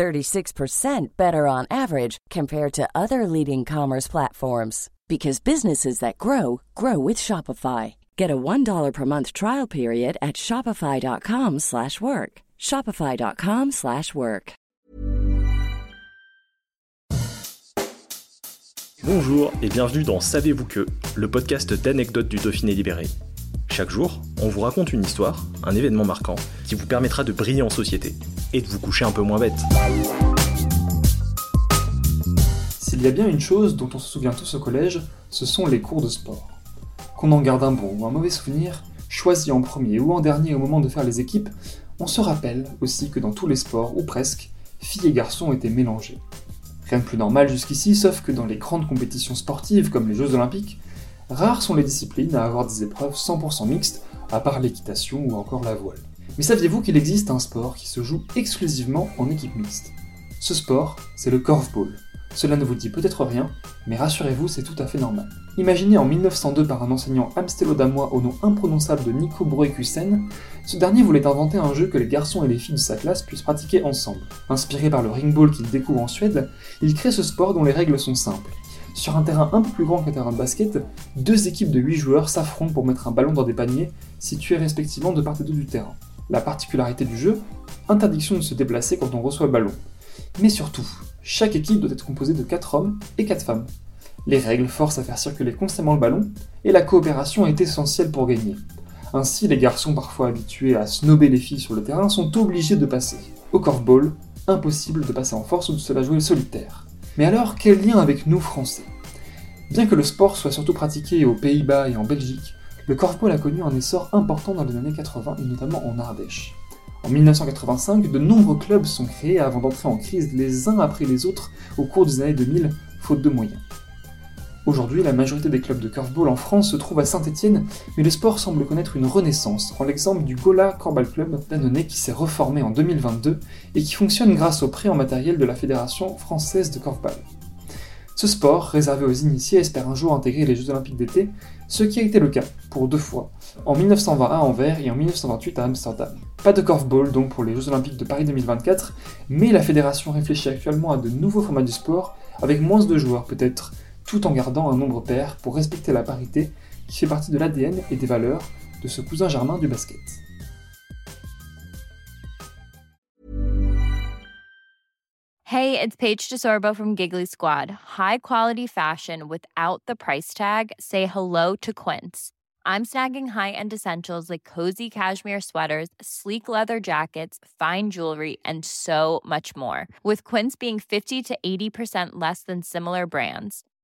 36% better on average compared to other leading commerce platforms because businesses that grow grow with Shopify. Get a $1 per month trial period at shopify.com/work. shopify.com/work. Bonjour et bienvenue dans Savez-vous que, le podcast d'anecdotes du Dauphiné libéré. Chaque jour, on vous raconte une histoire, un événement marquant qui vous permettra de briller en société et de vous coucher un peu moins bête. S'il y a bien une chose dont on se souvient tous au collège, ce sont les cours de sport. Qu'on en garde un bon ou un mauvais souvenir, choisi en premier ou en dernier au moment de faire les équipes, on se rappelle aussi que dans tous les sports, ou presque, filles et garçons étaient mélangés. Rien de plus normal jusqu'ici, sauf que dans les grandes compétitions sportives comme les Jeux Olympiques, rares sont les disciplines à avoir des épreuves 100% mixtes, à part l'équitation ou encore la voile. Mais saviez-vous qu'il existe un sport qui se joue exclusivement en équipe mixte? Ce sport, c'est le korfball. Cela ne vous dit peut-être rien, mais rassurez-vous, c'est tout à fait normal. Imaginé en 1902 par un enseignant amstélo-damois au nom imprononçable de Nico Broekusen, ce dernier voulait inventer un jeu que les garçons et les filles de sa classe puissent pratiquer ensemble. Inspiré par le ringball qu'il découvre en Suède, il crée ce sport dont les règles sont simples. Sur un terrain un peu plus grand qu'un terrain de basket, deux équipes de 8 joueurs s'affrontent pour mettre un ballon dans des paniers, situés respectivement de part et d'autre du terrain. La particularité du jeu, interdiction de se déplacer quand on reçoit le ballon. Mais surtout, chaque équipe doit être composée de 4 hommes et 4 femmes. Les règles forcent à faire circuler constamment le ballon, et la coopération est essentielle pour gagner. Ainsi, les garçons parfois habitués à snober les filles sur le terrain sont obligés de passer. Au korfball, impossible de passer en force ou de se la jouer solitaire. Mais alors, quel lien avec nous Français? Bien que le sport soit surtout pratiqué aux Pays-Bas et en Belgique, le korfball a connu un essor important dans les années 80 et notamment en Ardèche. En 1985, de nombreux clubs sont créés avant d'entrer en crise les uns après les autres au cours des années 2000, faute de moyens. Aujourd'hui, la majorité des clubs de curveball en France se trouvent à Saint-Etienne, mais le sport semble connaître une renaissance, en l'exemple du Gola Corbal Club d'Annonay qui s'est reformé en 2022 et qui fonctionne grâce au prêt en matériel de la Fédération française de korfball. Ce sport, réservé aux initiés, espère un jour intégrer les Jeux Olympiques d'été, ce qui a été le cas, pour deux fois, en 1920 à Anvers et en 1928 à Amsterdam. Pas de korfball donc pour les Jeux Olympiques de Paris 2024, mais la fédération réfléchit actuellement à de nouveaux formats du sport, avec moins de joueurs peut-être, tout en gardant un nombre pair pour respecter la parité qui fait partie de l'ADN et des valeurs de ce cousin germain du basket. Hey, it's Paige DeSorbo from Giggly Squad. High quality fashion without the price tag. Say hello to Quince. I'm snagging high-end essentials like cozy cashmere sweaters, sleek leather jackets, fine jewelry, and so much more. With Quince being 50 to 80% less than similar brands.